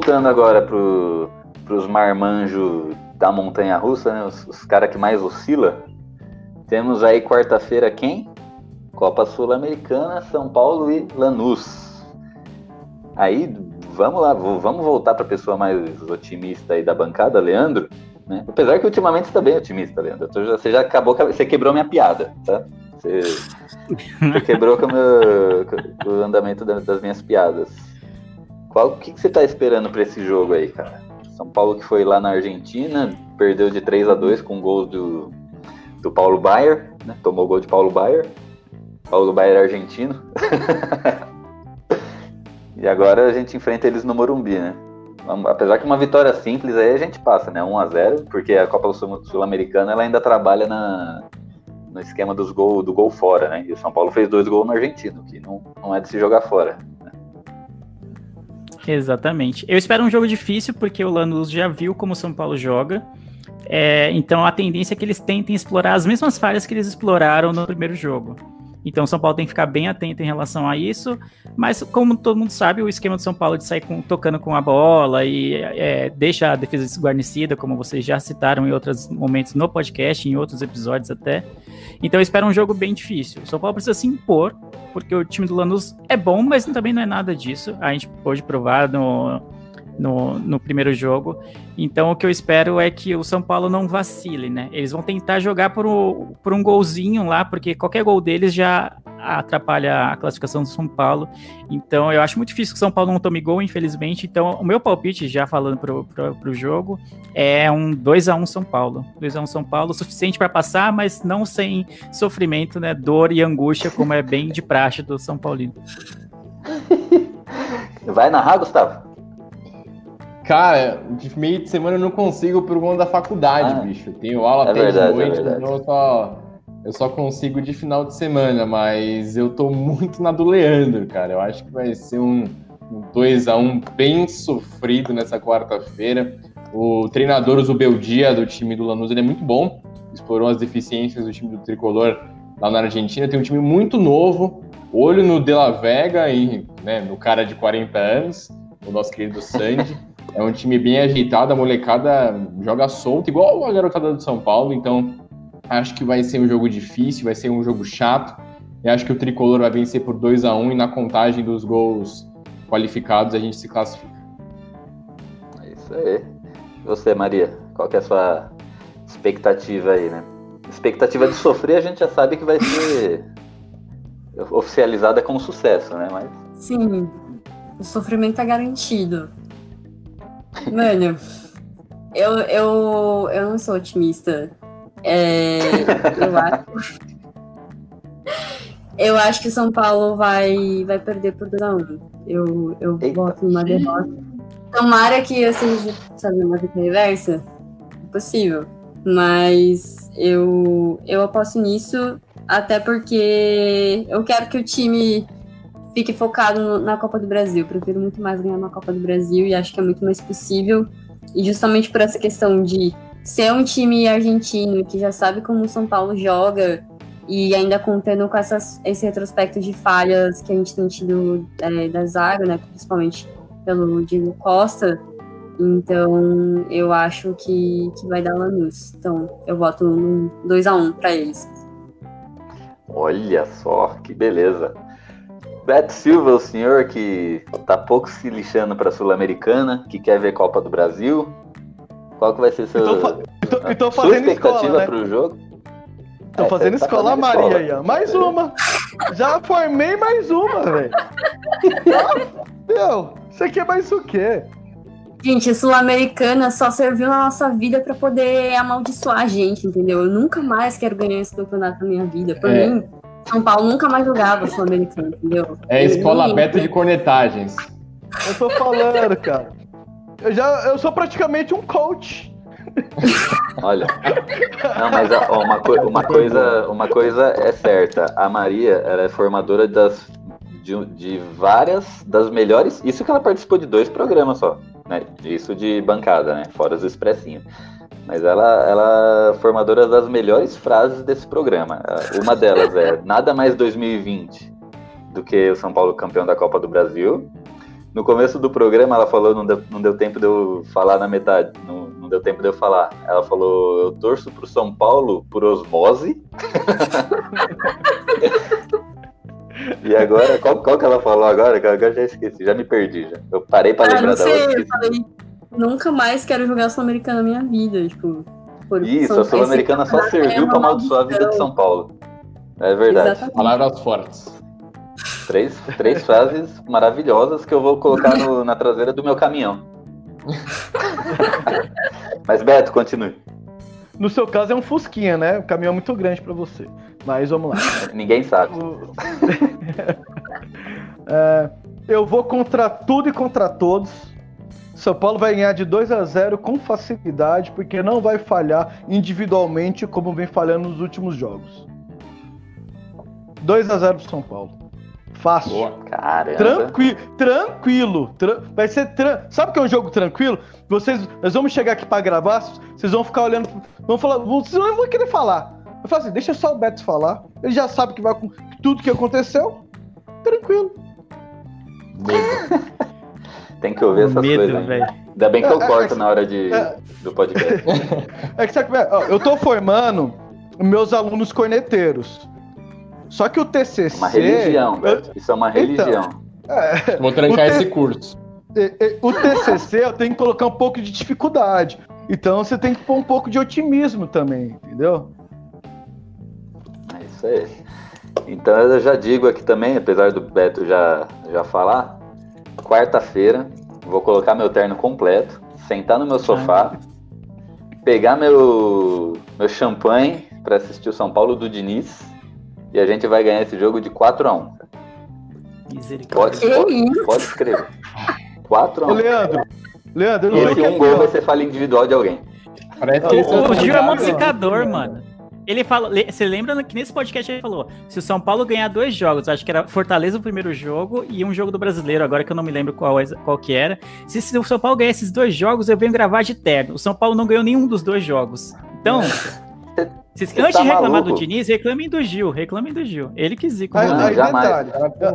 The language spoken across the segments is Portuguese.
Voltando agora pro, pros marmanjos da montanha russa, né? Os, os caras que mais oscila. Temos aí quarta-feira quem? Copa Sul-Americana, São Paulo e Lanús. Aí, vamos lá, vamos voltar para a pessoa mais otimista aí da bancada, Leandro. Né? Apesar que ultimamente você está bem otimista, Leandro. Você já acabou, você quebrou minha piada, tá? Você, você quebrou com o, meu, com o andamento das minhas piadas. Qual que, que você está esperando para esse jogo aí, cara? São Paulo que foi lá na Argentina, perdeu de 3 a 2 com gols do, do Paulo Baier, né? Tomou gol de Paulo Baier. Paulo Baier é argentino. e agora a gente enfrenta eles no Morumbi, né? Apesar que uma vitória simples aí a gente passa, né? 1 a 0 porque a Copa Sul-Americana ela ainda trabalha na, no esquema dos gol, do gol fora, né? E o São Paulo fez dois gols no argentino, que não, não é de se jogar fora. Exatamente. Eu espero um jogo difícil, porque o Lanús já viu como o São Paulo joga. É, então a tendência é que eles tentem explorar as mesmas falhas que eles exploraram no primeiro jogo. Então, São Paulo tem que ficar bem atento em relação a isso. Mas, como todo mundo sabe, o esquema do São Paulo de sair com, tocando com a bola e é, deixa a defesa desguarnecida, como vocês já citaram em outros momentos no podcast, em outros episódios até. Então, eu espero um jogo bem difícil. O São Paulo precisa se impor, porque o time do Lanús é bom, mas também não é nada disso. A gente pôde provar no no, no primeiro jogo. Então o que eu espero é que o São Paulo não vacile, né? Eles vão tentar jogar por, um, por um golzinho lá, porque qualquer gol deles já atrapalha a classificação do São Paulo. Então eu acho muito difícil que o São Paulo não tome gol, infelizmente. Então o meu palpite, já falando pro, pro, pro jogo, é um 2 a 1 São Paulo. 2 a 1 São Paulo, suficiente para passar, mas não sem sofrimento, né? Dor e angústia, como é bem de praxe do São Paulino. Vai narrar, Gustavo? Cara, de meio de semana eu não consigo por conta da faculdade, ah, bicho. Eu tenho aula é até de noite, é então eu só, eu só consigo de final de semana, mas eu tô muito na do Leandro, cara. Eu acho que vai ser um, um 2x1 bem sofrido nessa quarta-feira. O treinador Zubeldia do time do Lanús ele é muito bom, explorou as deficiências do time do Tricolor lá na Argentina. Tem um time muito novo, olho no De La Vega e né, no cara de 40 anos, o nosso querido Sandy. É um time bem ajeitado, a molecada joga solto, igual a garotada do São Paulo, então acho que vai ser um jogo difícil, vai ser um jogo chato. E acho que o tricolor vai vencer por 2 a 1 e na contagem dos gols qualificados a gente se classifica. É isso aí. E você, Maria, qual que é a sua expectativa aí, né? Expectativa de sofrer a gente já sabe que vai ser oficializada como sucesso, né? Mas... Sim, o sofrimento é garantido. Mano, eu, eu, eu não sou otimista. É, eu acho. Eu acho que o São Paulo vai, vai perder por 2x1. Eu, eu voto numa derrota. Tomara que eu seja, sabe, uma vitória reversa. Impossível. Mas eu, eu aposto nisso, até porque eu quero que o time fique focado na Copa do Brasil. prefiro muito mais ganhar uma Copa do Brasil e acho que é muito mais possível. E justamente por essa questão de ser um time argentino que já sabe como o São Paulo joga e ainda contando com essas, esse retrospecto de falhas que a gente tem tido é, da zaga, né, principalmente pelo Diego Costa. Então, eu acho que, que vai dar Lanús. Então, eu voto num 2x1 para eles. Olha só, que beleza. Beto Silva, o senhor que tá pouco se lixando para Sul-Americana, que quer ver Copa do Brasil. Qual que vai ser seu, tô, tô, tô sua expectativa né? para o jogo? Tô é, fazendo tá escola fazendo Maria escola. aí, ó. Mais uma. Já formei mais uma, velho. meu, você quer mais o quê? Gente, a Sul-Americana só serviu na nossa vida para poder amaldiçoar a gente, entendeu? Eu nunca mais quero ganhar esse campeonato na minha vida. Por é. mim, são Paulo nunca mais jogava Sul-Americano, entendeu? É a escola aberta de cornetagens. Eu tô falando, cara. Eu, já, eu sou praticamente um coach. Olha, não, mas ó, uma, co uma, coisa, uma coisa é certa. A Maria ela é formadora das, de, de várias das melhores. Isso que ela participou de dois programas só, né? Isso de bancada, né? Fora os expressinhos. Mas ela, ela é formadora das melhores frases desse programa. Uma delas é nada mais 2020 do que o São Paulo campeão da Copa do Brasil. No começo do programa ela falou, não deu, não deu tempo de eu falar na metade, não, não deu tempo de eu falar. Ela falou, eu torço pro São Paulo por osmose. e agora, qual, qual que ela falou agora? Que agora já esqueci, já me perdi já. Eu parei para ah, lembrar da outra. Eu falei, nunca mais quero jogar Sul-Americana na minha vida, tipo. Isso, a Sul-Americana só serviu para amaldiçoar a vida de São Paulo. É verdade. Exatamente. Palavras fortes. Três, três frases maravilhosas que eu vou colocar no, na traseira do meu caminhão. Mas Beto, continue. No seu caso é um Fusquinha, né? Um caminhão muito grande para você. Mas vamos lá. Ninguém sabe. é, eu vou contra tudo e contra todos. São Paulo vai ganhar de 2 a 0 com facilidade, porque não vai falhar individualmente como vem falhando nos últimos jogos. 2 a 0 pro São Paulo. Fácil. Boa, caramba. Tranquilo, tranquilo. Tra vai ser. Tra Sabe que é um jogo tranquilo? Vocês, nós vamos chegar aqui para gravar, vocês vão ficar olhando, vão falar, vocês não vão querer falar. Eu falo assim, deixa só o Beto falar. Ele já sabe que vai com tudo que aconteceu. Tranquilo. Tem que ouvir essas medo, coisas. Véio. Ainda bem que eu é, é corto na hora de, é, do podcast. É que sabe, eu tô formando meus alunos corneteiros. Só que o TCC. Uma religião. Isso é uma então, religião. Então, é... Vou trancar esse curso. O TCC eu tenho que colocar um pouco de dificuldade. Então você tem que pôr um pouco de otimismo também, entendeu? É isso aí. Então eu já digo aqui também, apesar do Beto já, já falar, quarta-feira vou colocar meu terno completo, sentar no meu sofá, pegar meu, meu champanhe para assistir o São Paulo do Diniz e a gente vai ganhar esse jogo de 4 a 1 Pode, pode, pode escrever. 4 a 1 Ô, Leandro, Leandro, e esse um gol vai ser falha individual de alguém. o, o Gil é modificador, mano. Ele fala, você lembra que nesse podcast ele falou: se o São Paulo ganhar dois jogos, acho que era Fortaleza o primeiro jogo e um jogo do brasileiro, agora que eu não me lembro qual, qual que era. Se, se o São Paulo ganhar esses dois jogos, eu venho gravar de terno. O São Paulo não ganhou nenhum dos dois jogos. Então, Vocês, antes tá de reclamar maluco? do Diniz, reclamem do Gil, reclamem do Gil. Ele que zica. Aí, aí, detalhe,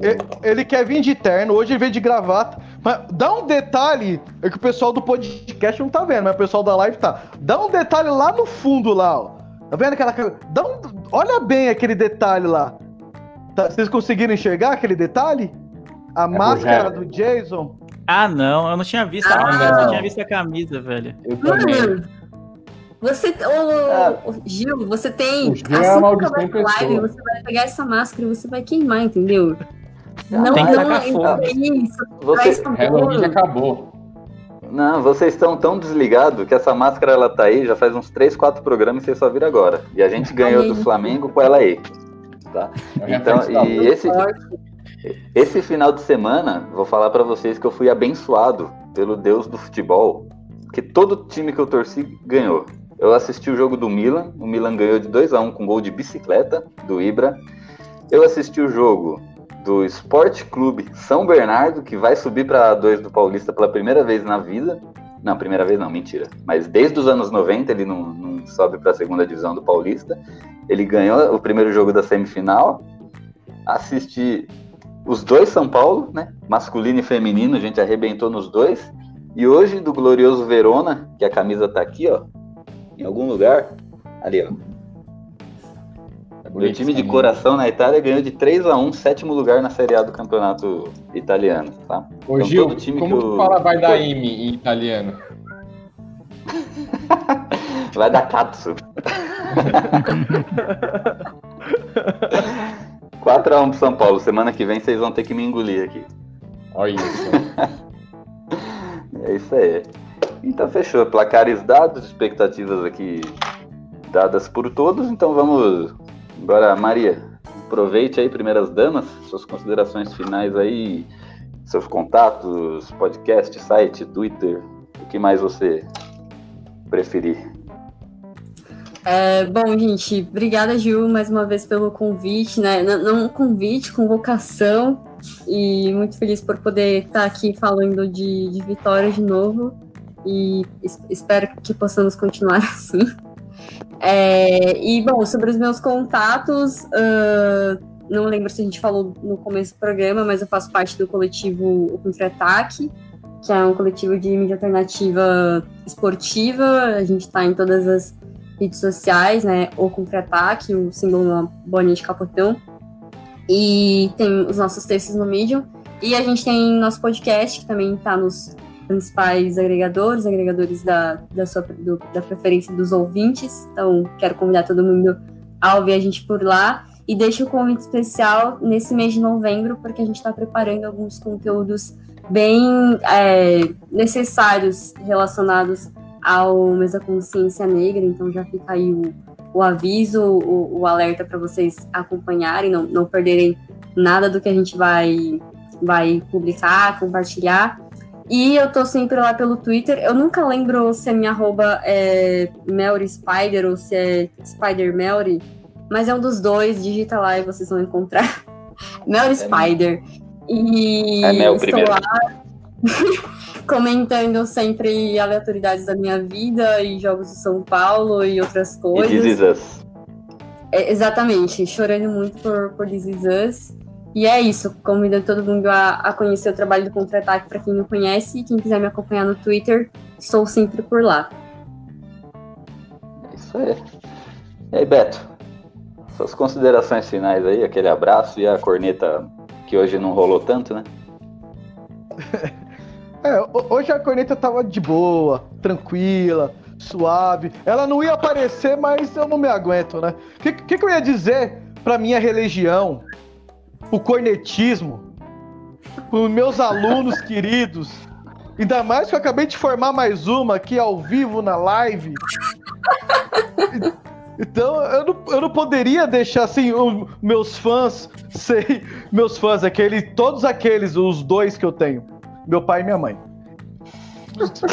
ele, ele, quer vir de terno, hoje ele veio de gravata. Mas dá um detalhe, é que o pessoal do podcast não tá vendo, mas o pessoal da live tá. Dá um detalhe lá no fundo lá, ó. Tá vendo aquela. Dá um, olha bem aquele detalhe lá. Tá, vocês conseguiram enxergar aquele detalhe? A é máscara do Jason. Ah, não, eu não tinha visto ah, a camisa, eu tinha visto a camisa, velho. Eu também. Você, ô, é. Gil, você tem. Gil assim é que acabar a live, você vai pegar essa máscara e você vai queimar, entendeu? Não, tem que não, isso. Você... Halloween acabou. Não, vocês estão tão desligados que essa máscara ela tá aí já faz uns 3, 4 programas e vocês só viram agora. E a gente ganhou do Flamengo com ela aí. Tá? Então, e esse, esse final de semana, vou falar para vocês que eu fui abençoado pelo Deus do futebol, que todo time que eu torci ganhou. Eu assisti o jogo do Milan, o Milan ganhou de 2 a 1 com gol de bicicleta do Ibra. Eu assisti o jogo do Esporte Clube São Bernardo, que vai subir para a 2 do Paulista pela primeira vez na vida. Não, primeira vez não, mentira. Mas desde os anos 90 ele não, não sobe para a segunda divisão do Paulista. Ele ganhou o primeiro jogo da semifinal. Assisti os dois São Paulo, né? Masculino e feminino, a gente arrebentou nos dois. E hoje do glorioso Verona, que a camisa tá aqui, ó, em algum lugar. Ali, ó. O time de coração na Itália ganhou de 3 a 1 sétimo lugar na Série A do campeonato italiano, tá? Ô então, Gil, time como que, eu... fala vai dar M em italiano? vai dar Katsu. 4x1 pro São Paulo. Semana que vem vocês vão ter que me engolir aqui. Olha isso. é isso aí. Então fechou. Placares dados, expectativas aqui dadas por todos. Então vamos. Agora, Maria, aproveite aí, primeiras damas, suas considerações finais aí, seus contatos, podcast, site, Twitter, o que mais você preferir. É, bom, gente, obrigada, Gil, mais uma vez pelo convite, né? Não, convite, convocação, e muito feliz por poder estar aqui falando de, de Vitória de novo, e espero que possamos continuar assim. É, e, bom, sobre os meus contatos, uh, não lembro se a gente falou no começo do programa, mas eu faço parte do coletivo O Contra-Ataque, que é um coletivo de mídia alternativa esportiva. A gente está em todas as redes sociais, né? O Contra-Ataque, o símbolo na bolinha de capotão. E tem os nossos textos no Medium. E a gente tem nosso podcast, que também está nos principais agregadores, agregadores da, da, sua, do, da preferência dos ouvintes. Então, quero convidar todo mundo a ouvir a gente por lá. E deixo o um convite especial nesse mês de novembro, porque a gente está preparando alguns conteúdos bem é, necessários relacionados ao mês da consciência negra, então já fica aí o, o aviso, o, o alerta para vocês acompanharem, não, não perderem nada do que a gente vai, vai publicar, compartilhar. E eu tô sempre lá pelo Twitter. Eu nunca lembro se a minha arroba é Melry Spider ou se é Spider Melry, mas é um dos dois. Digita lá e vocês vão encontrar. Melry é Spider. E é estou primeiro. lá comentando sempre aleatoriedades da minha vida e jogos de São Paulo e outras coisas. E This Is Us. É, exatamente, chorando muito por, por This Is Us. E é isso, convidando todo mundo a, a conhecer o trabalho do Contra-Ataque para quem não conhece. E quem quiser me acompanhar no Twitter, sou sempre por lá. É isso aí. E aí, Beto? Suas considerações finais aí, aquele abraço e a corneta que hoje não rolou tanto, né? É, hoje a corneta tava de boa, tranquila, suave. Ela não ia aparecer, mas eu não me aguento, né? O que, que, que, eu ia dizer pra minha religião, o cornetismo, pros meus alunos queridos? Ainda mais que eu acabei de formar mais uma aqui ao vivo na live. Então eu não, eu não poderia deixar assim os meus fãs sei meus fãs aquele todos aqueles os dois que eu tenho meu pai e minha mãe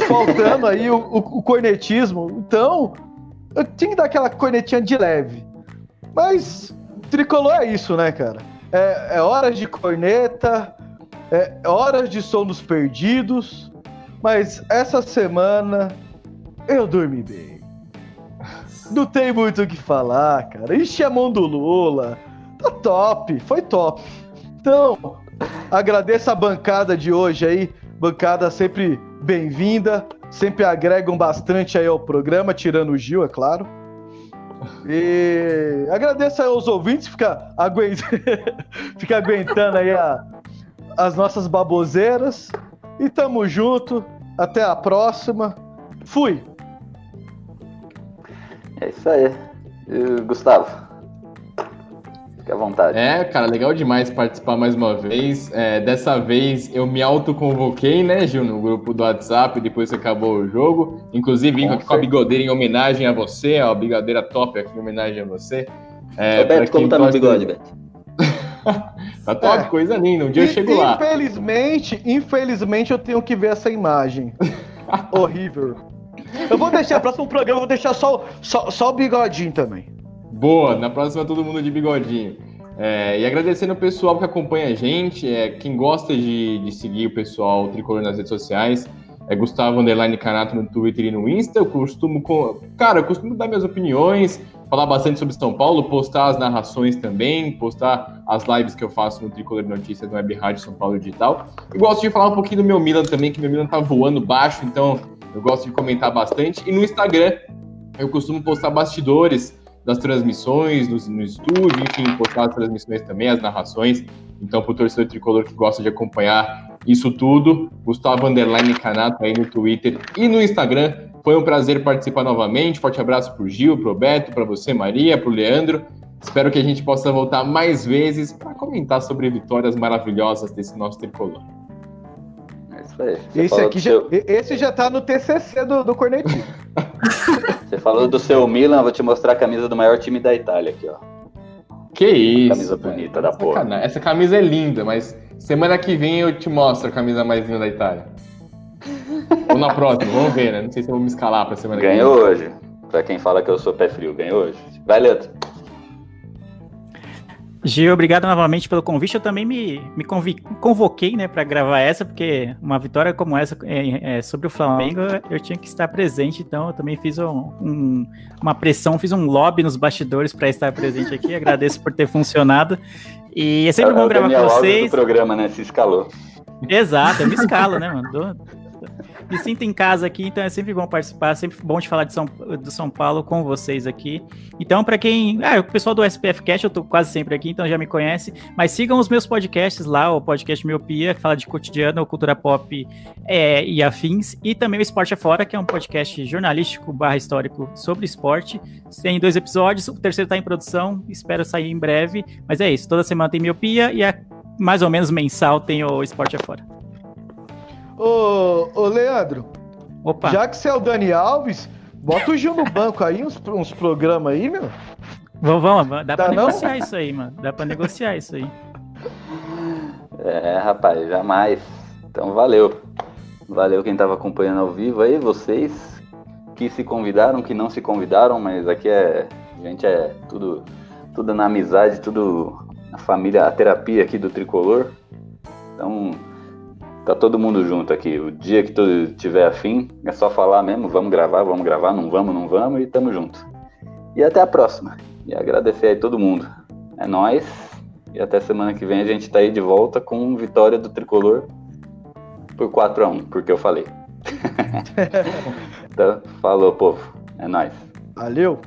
faltando aí o, o, o, cornetismo então eu tinha que dar aquela cornetinha de leve mas tricolor é isso né cara é, é horas de corneta é horas de som dos perdidos mas essa semana eu dormi bem não tem muito o que falar, cara. Enche a mão do Lula. Tá top, foi top. Então, agradeço a bancada de hoje aí. Bancada sempre bem-vinda. Sempre agregam bastante aí ao programa, tirando o Gil, é claro. E agradeço aos ouvintes ficar aguent... fica aguentando aí a... as nossas baboseiras. E tamo junto. Até a próxima. Fui! É isso aí. Gustavo, fique à vontade. É, cara, legal demais participar mais uma vez. É, dessa vez eu me autoconvoquei, né, Gil, no grupo do WhatsApp, depois que acabou o jogo. Inclusive, vim aqui com a bigodeira em homenagem a você, ó, a bigodeira top aqui em homenagem a você. É, Ô, Beto, como tá no bigode, Beto? tá top, é. coisa linda. Um dia eu chego lá. Infelizmente, infelizmente eu tenho que ver essa imagem. Horrível. Eu vou deixar, próximo programa, eu vou deixar só, só, só o bigodinho também. Boa, na próxima todo mundo de bigodinho. É, e agradecendo o pessoal que acompanha a gente, é, quem gosta de, de seguir o pessoal tricolor nas redes sociais, é Gustavo Underline Canato no Twitter e no Insta. Eu costumo, cara, eu costumo dar minhas opiniões, falar bastante sobre São Paulo, postar as narrações também, postar as lives que eu faço no Tricolor Notícias no Web Rádio São Paulo Digital. E gosto de falar um pouquinho do meu Milan também, que meu Milan tá voando baixo, então eu gosto de comentar bastante. E no Instagram, eu costumo postar bastidores das transmissões, no, no estúdio, enfim, postar as transmissões também, as narrações. Então, para o torcedor tricolor que gosta de acompanhar isso tudo, Gustavo Underline Canato aí no Twitter e no Instagram. Foi um prazer participar novamente. Forte abraço para o Gil, para o Beto, para você, Maria, para o Leandro. Espero que a gente possa voltar mais vezes para comentar sobre vitórias maravilhosas desse nosso tricolor isso aí. esse aqui já, seu... esse já tá no TCC do, do Cornetinho. Você falou do seu Milan, vou te mostrar a camisa do maior time da Itália aqui, ó. Que isso. Camisa bonita da porra. Essa camisa é linda, mas semana que vem eu te mostro a camisa mais linda da Itália. Ou na próxima, vamos ver, né? Não sei se eu vou me escalar pra semana Ganhou hoje. Pra quem fala que eu sou pé frio, ganhou hoje. Vai, Leandro. Gil, obrigado novamente pelo convite. Eu também me, me convoquei né, para gravar essa, porque uma vitória como essa é, é, sobre o Flamengo, eu tinha que estar presente, então eu também fiz um, um, uma pressão, fiz um lobby nos bastidores para estar presente aqui. Agradeço por ter funcionado. E é sempre é, bom gravar com vocês. do programa, né? Se escalou. Exato, eu me escalo, né, mano? Me sinto em casa aqui, então é sempre bom participar, sempre bom de falar de São, do São Paulo com vocês aqui. Então, para quem. Ah, o pessoal do SPF Cast, eu tô quase sempre aqui, então já me conhece. Mas sigam os meus podcasts lá, o podcast Miopia, que fala de cotidiano, cultura pop é, e afins. E também o Esporte Afora, que é um podcast jornalístico barra histórico sobre esporte. Tem dois episódios, o terceiro tá em produção, espero sair em breve. Mas é isso, toda semana tem Miopia e a mais ou menos mensal tem o Esporte Afora. Ô, ô Leandro, Opa. já que você é o Dani Alves, bota o Gil no banco aí, uns, uns programas aí, meu. Vamos, vamos, dá, dá pra não? negociar isso aí, mano. Dá pra negociar isso aí. É, rapaz, jamais. Então valeu. Valeu quem tava acompanhando ao vivo aí, vocês que se convidaram, que não se convidaram, mas aqui é. A gente é tudo, tudo na amizade, tudo a família, a terapia aqui do tricolor. Então, Tá todo mundo junto aqui. O dia que tu tiver afim, é só falar mesmo, vamos gravar, vamos gravar, não vamos, não vamos e tamo junto. E até a próxima. E agradecer aí todo mundo. É nós. E até semana que vem a gente tá aí de volta com vitória do tricolor por 4 a 1 porque eu falei. então, falou, povo. É nós. Valeu.